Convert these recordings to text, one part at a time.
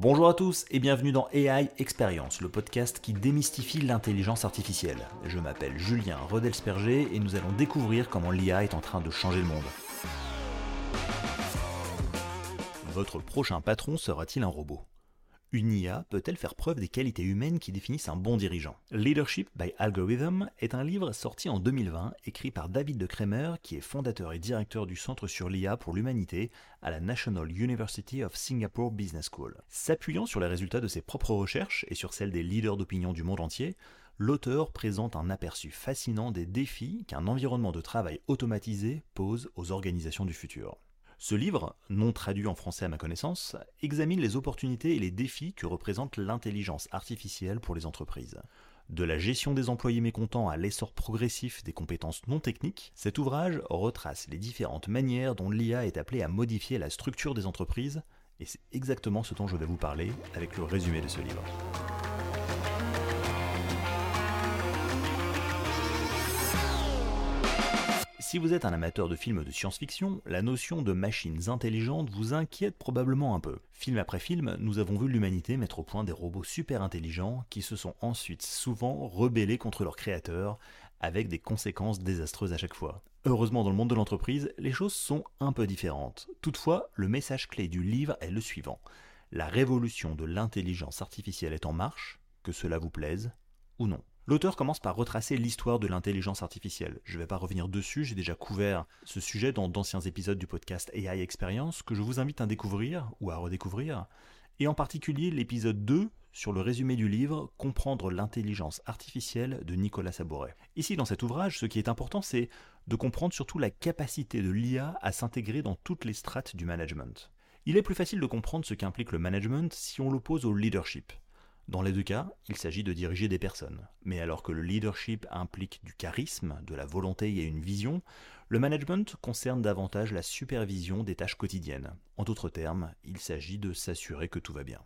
Bonjour à tous et bienvenue dans AI Experience, le podcast qui démystifie l'intelligence artificielle. Je m'appelle Julien Rodelsperger et nous allons découvrir comment l'IA est en train de changer le monde. Votre prochain patron sera-t-il un robot? Une IA peut-elle faire preuve des qualités humaines qui définissent un bon dirigeant? Leadership by Algorithm est un livre sorti en 2020 écrit par David de Kremer qui est fondateur et directeur du Centre sur l'IA pour l'humanité à la National University of Singapore Business School. S'appuyant sur les résultats de ses propres recherches et sur celles des leaders d'opinion du monde entier, l'auteur présente un aperçu fascinant des défis qu'un environnement de travail automatisé pose aux organisations du futur. Ce livre, non traduit en français à ma connaissance, examine les opportunités et les défis que représente l'intelligence artificielle pour les entreprises. De la gestion des employés mécontents à l'essor progressif des compétences non techniques, cet ouvrage retrace les différentes manières dont l'IA est appelée à modifier la structure des entreprises, et c'est exactement ce dont je vais vous parler avec le résumé de ce livre. Si vous êtes un amateur de films de science-fiction, la notion de machines intelligentes vous inquiète probablement un peu. Film après film, nous avons vu l'humanité mettre au point des robots super intelligents qui se sont ensuite souvent rebellés contre leurs créateurs, avec des conséquences désastreuses à chaque fois. Heureusement dans le monde de l'entreprise, les choses sont un peu différentes. Toutefois, le message clé du livre est le suivant. La révolution de l'intelligence artificielle est en marche, que cela vous plaise ou non. L'auteur commence par retracer l'histoire de l'intelligence artificielle. Je ne vais pas revenir dessus, j'ai déjà couvert ce sujet dans d'anciens épisodes du podcast AI Experience que je vous invite à découvrir ou à redécouvrir, et en particulier l'épisode 2 sur le résumé du livre Comprendre l'intelligence artificielle de Nicolas Sabouret. Ici, dans cet ouvrage, ce qui est important, c'est de comprendre surtout la capacité de l'IA à s'intégrer dans toutes les strates du management. Il est plus facile de comprendre ce qu'implique le management si on l'oppose au leadership. Dans les deux cas, il s'agit de diriger des personnes. Mais alors que le leadership implique du charisme, de la volonté et une vision, le management concerne davantage la supervision des tâches quotidiennes. En d'autres termes, il s'agit de s'assurer que tout va bien.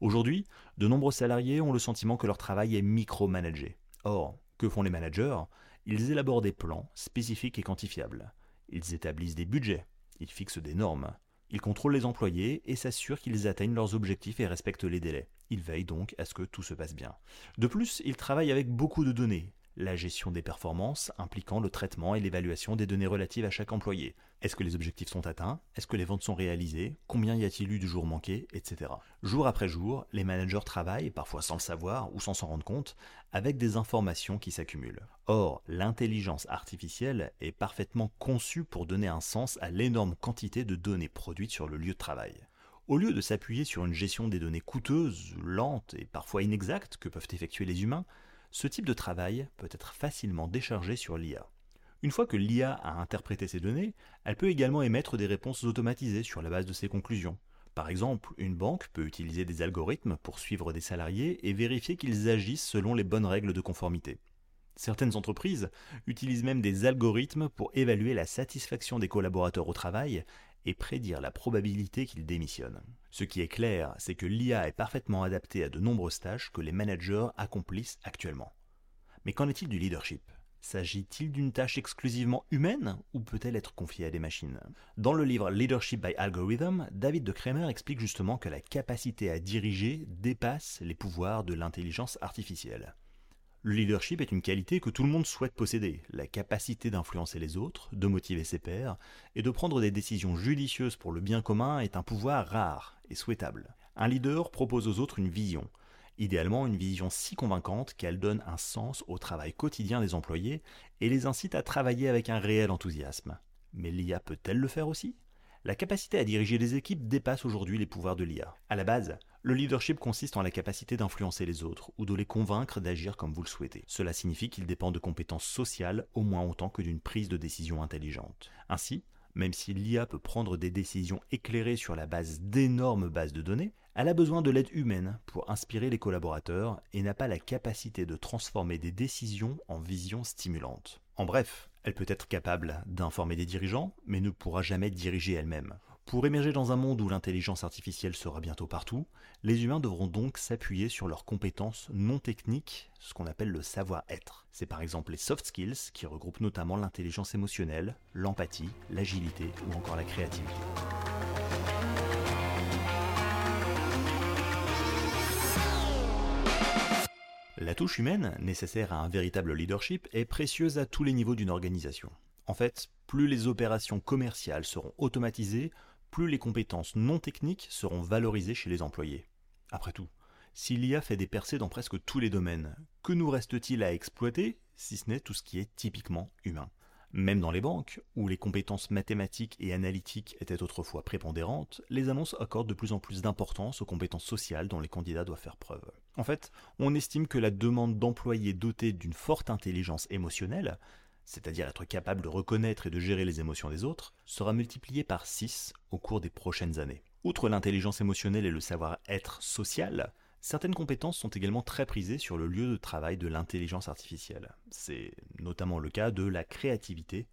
Aujourd'hui, de nombreux salariés ont le sentiment que leur travail est micromanagé. Or, que font les managers? Ils élaborent des plans spécifiques et quantifiables. Ils établissent des budgets. Ils fixent des normes. Ils contrôlent les employés et s'assurent qu'ils atteignent leurs objectifs et respectent les délais. Ils veillent donc à ce que tout se passe bien. De plus, ils travaillent avec beaucoup de données, la gestion des performances impliquant le traitement et l'évaluation des données relatives à chaque employé. Est-ce que les objectifs sont atteints? Est-ce que les ventes sont réalisées? Combien y a-t-il eu du jour manqué Etc. Jour après jour, les managers travaillent, parfois sans le savoir ou sans s'en rendre compte, avec des informations qui s'accumulent. Or, l'intelligence artificielle est parfaitement conçue pour donner un sens à l'énorme quantité de données produites sur le lieu de travail. Au lieu de s'appuyer sur une gestion des données coûteuses, lentes et parfois inexactes que peuvent effectuer les humains, ce type de travail peut être facilement déchargé sur l'IA. Une fois que l'IA a interprété ces données, elle peut également émettre des réponses automatisées sur la base de ses conclusions. Par exemple, une banque peut utiliser des algorithmes pour suivre des salariés et vérifier qu'ils agissent selon les bonnes règles de conformité. Certaines entreprises utilisent même des algorithmes pour évaluer la satisfaction des collaborateurs au travail et prédire la probabilité qu'ils démissionnent. Ce qui est clair, c'est que l'IA est parfaitement adaptée à de nombreuses tâches que les managers accomplissent actuellement. Mais qu'en est-il du leadership? S'agit-il d'une tâche exclusivement humaine ou peut-elle être confiée à des machines? Dans le livre Leadership by Algorithm, David de Kremer explique justement que la capacité à diriger dépasse les pouvoirs de l'intelligence artificielle. Le leadership est une qualité que tout le monde souhaite posséder, la capacité d'influencer les autres, de motiver ses pairs, et de prendre des décisions judicieuses pour le bien commun est un pouvoir rare et souhaitable. Un leader propose aux autres une vision, idéalement une vision si convaincante qu'elle donne un sens au travail quotidien des employés et les incite à travailler avec un réel enthousiasme. Mais l'IA peut-elle le faire aussi? La capacité à diriger des équipes dépasse aujourd'hui les pouvoirs de l'IA. À la base, le leadership consiste en la capacité d'influencer les autres ou de les convaincre d'agir comme vous le souhaitez. Cela signifie qu'il dépend de compétences sociales au moins autant que d'une prise de décision intelligente. Ainsi, même si l'IA peut prendre des décisions éclairées sur la base d'énormes bases de données, elle a besoin de l'aide humaine pour inspirer les collaborateurs et n'a pas la capacité de transformer des décisions en visions stimulantes. En bref, elle peut être capable d'informer des dirigeants, mais ne pourra jamais diriger elle-même. Pour émerger dans un monde où l'intelligence artificielle sera bientôt partout, les humains devront donc s'appuyer sur leurs compétences non techniques, ce qu'on appelle le savoir-être. C'est par exemple les soft skills qui regroupent notamment l'intelligence émotionnelle, l'empathie, l'agilité ou encore la créativité. La touche humaine, nécessaire à un véritable leadership, est précieuse à tous les niveaux d'une organisation. En fait, plus les opérations commerciales seront automatisées, plus les compétences non techniques seront valorisées chez les employés. Après tout, si l'IA fait des percées dans presque tous les domaines, que nous reste-t-il à exploiter si ce n'est tout ce qui est typiquement humain? Même dans les banques, où les compétences mathématiques et analytiques étaient autrefois prépondérantes, les annonces accordent de plus en plus d'importance aux compétences sociales dont les candidats doivent faire preuve. En fait, on estime que la demande d'employés dotés d'une forte intelligence émotionnelle c'est-à-dire être capable de reconnaître et de gérer les émotions des autres, sera multiplié par 6 au cours des prochaines années. Outre l'intelligence émotionnelle et le savoir-être social, certaines compétences sont également très prisées sur le lieu de travail de l'intelligence artificielle. C'est notamment le cas de la créativité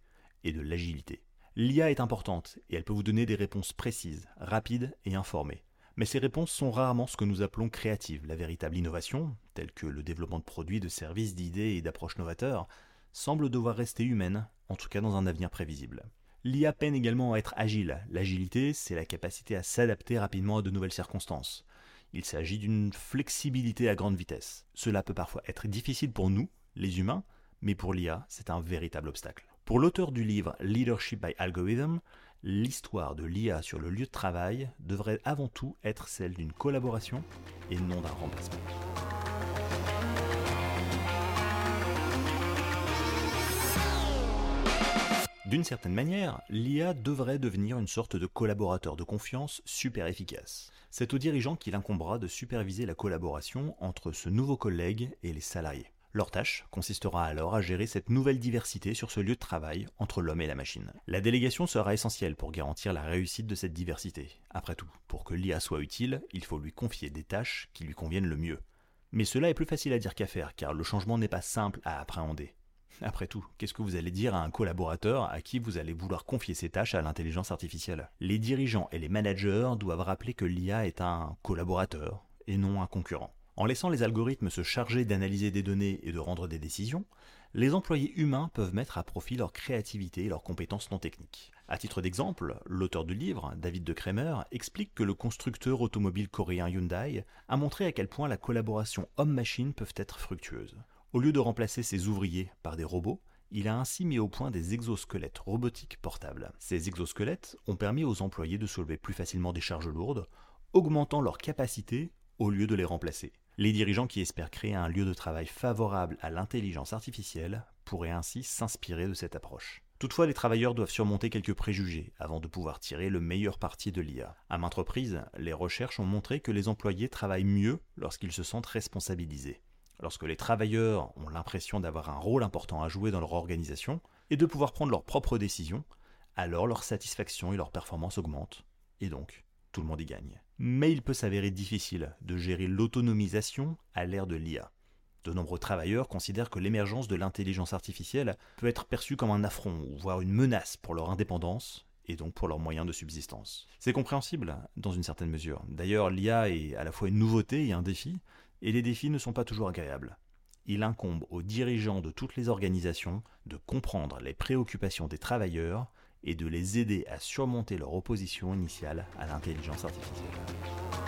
et de l'agilité. L'IA est importante et elle peut vous donner des réponses précises, rapides et informées. Mais ces réponses sont rarement ce que nous appelons créatives. La véritable innovation, telle que le développement de produits, de services, d'idées et d'approches novateurs, semble devoir rester humaine, en tout cas dans un avenir prévisible. L'IA peine également à être agile. L'agilité, c'est la capacité à s'adapter rapidement à de nouvelles circonstances. Il s'agit d'une flexibilité à grande vitesse. Cela peut parfois être difficile pour nous, les humains, mais pour l'IA, c'est un véritable obstacle. Pour l'auteur du livre Leadership by Algorithm, l'histoire de l'IA sur le lieu de travail devrait avant tout être celle d'une collaboration et non d'un remplacement. D'une certaine manière, l'IA devrait devenir une sorte de collaborateur de confiance super efficace. C'est au dirigeant qu'il incombera de superviser la collaboration entre ce nouveau collègue et les salariés. Leur tâche consistera alors à gérer cette nouvelle diversité sur ce lieu de travail entre l'homme et la machine. La délégation sera essentielle pour garantir la réussite de cette diversité. Après tout, pour que l'IA soit utile, il faut lui confier des tâches qui lui conviennent le mieux. Mais cela est plus facile à dire qu'à faire, car le changement n'est pas simple à appréhender. Après tout, qu'est-ce que vous allez dire à un collaborateur à qui vous allez vouloir confier ces tâches à l'intelligence artificielle? Les dirigeants et les managers doivent rappeler que l'IA est un collaborateur et non un concurrent. En laissant les algorithmes se charger d'analyser des données et de rendre des décisions, les employés humains peuvent mettre à profit leur créativité et leurs compétences non techniques. À titre d'exemple, l'auteur du livre, David de Kremer, explique que le constructeur automobile coréen Hyundai a montré à quel point la collaboration homme-machine peuvent être fructueuses. Au lieu de remplacer ses ouvriers par des robots, il a ainsi mis au point des exosquelettes robotiques portables. Ces exosquelettes ont permis aux employés de soulever plus facilement des charges lourdes, augmentant leur capacité au lieu de les remplacer. Les dirigeants qui espèrent créer un lieu de travail favorable à l'intelligence artificielle pourraient ainsi s'inspirer de cette approche. Toutefois, les travailleurs doivent surmonter quelques préjugés avant de pouvoir tirer le meilleur parti de l'IA. À maintes reprises, les recherches ont montré que les employés travaillent mieux lorsqu'ils se sentent responsabilisés lorsque les travailleurs ont l'impression d'avoir un rôle important à jouer dans leur organisation et de pouvoir prendre leurs propres décisions, alors leur satisfaction et leur performance augmentent, et donc tout le monde y gagne. Mais il peut s'avérer difficile de gérer l'autonomisation à l'ère de l'IA. De nombreux travailleurs considèrent que l'émergence de l'intelligence artificielle peut être perçue comme un affront, voire une menace pour leur indépendance et donc pour leurs moyens de subsistance. C'est compréhensible, dans une certaine mesure. D'ailleurs, l'IA est à la fois une nouveauté et un défi, et les défis ne sont pas toujours agréables. Il incombe aux dirigeants de toutes les organisations de comprendre les préoccupations des travailleurs et de les aider à surmonter leur opposition initiale à l'intelligence artificielle.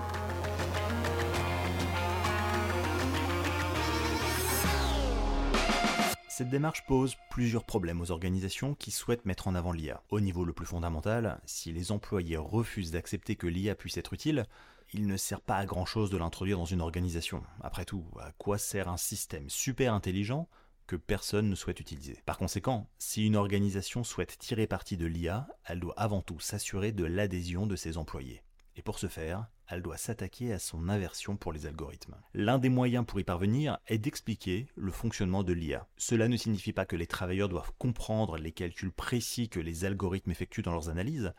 Cette démarche pose plusieurs problèmes aux organisations qui souhaitent mettre en avant l'IA. Au niveau le plus fondamental, si les employés refusent d'accepter que l'IA puisse être utile, il ne sert pas à grand chose de l'introduire dans une organisation. Après tout, à quoi sert un système super intelligent que personne ne souhaite utiliser? Par conséquent, si une organisation souhaite tirer parti de l'IA, elle doit avant tout s'assurer de l'adhésion de ses employés. Et pour ce faire, elle doit s'attaquer à son aversion pour les algorithmes. L'un des moyens pour y parvenir est d'expliquer le fonctionnement de l'IA. Cela ne signifie pas que les travailleurs doivent comprendre les calculs précis que les algorithmes effectuent dans leurs analyses,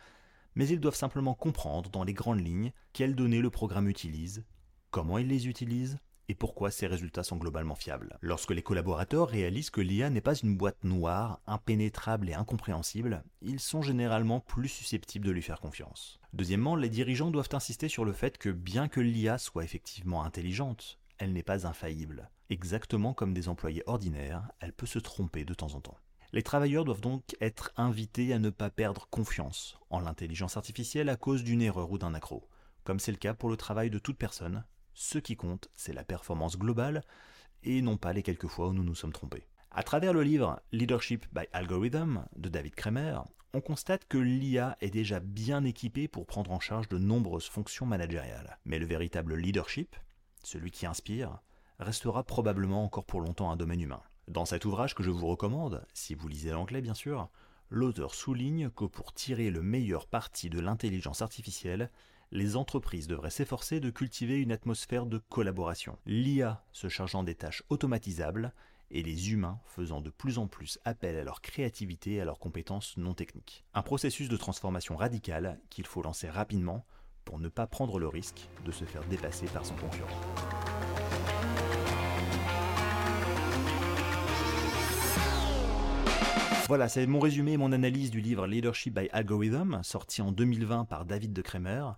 mais ils doivent simplement comprendre dans les grandes lignes quelles données le programme utilise, comment il les utilise et pourquoi ces résultats sont globalement fiables. Lorsque les collaborateurs réalisent que l'IA n'est pas une boîte noire, impénétrable et incompréhensible, ils sont généralement plus susceptibles de lui faire confiance. Deuxièmement, les dirigeants doivent insister sur le fait que bien que l'IA soit effectivement intelligente, elle n'est pas infaillible. Exactement comme des employés ordinaires, elle peut se tromper de temps en temps. Les travailleurs doivent donc être invités à ne pas perdre confiance en l'intelligence artificielle à cause d'une erreur ou d'un accro. Comme c'est le cas pour le travail de toute personne, ce qui compte, c'est la performance globale et non pas les quelques fois où nous nous sommes trompés. À travers le livre Leadership by Algorithm de David Kramer, on constate que l'IA est déjà bien équipée pour prendre en charge de nombreuses fonctions managériales. Mais le véritable leadership, celui qui inspire, restera probablement encore pour longtemps un domaine humain. Dans cet ouvrage que je vous recommande, si vous lisez l'anglais bien sûr, l'auteur souligne que pour tirer le meilleur parti de l'intelligence artificielle, les entreprises devraient s'efforcer de cultiver une atmosphère de collaboration, l'IA se chargeant des tâches automatisables et les humains faisant de plus en plus appel à leur créativité et à leurs compétences non techniques. Un processus de transformation radicale qu'il faut lancer rapidement pour ne pas prendre le risque de se faire dépasser par son concurrent. Voilà, c'est mon résumé et mon analyse du livre Leadership by Algorithm, sorti en 2020 par David de Kremer.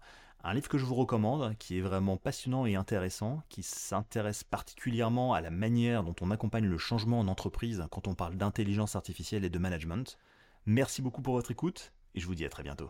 Un livre que je vous recommande, qui est vraiment passionnant et intéressant, qui s'intéresse particulièrement à la manière dont on accompagne le changement en entreprise quand on parle d'intelligence artificielle et de management. Merci beaucoup pour votre écoute et je vous dis à très bientôt.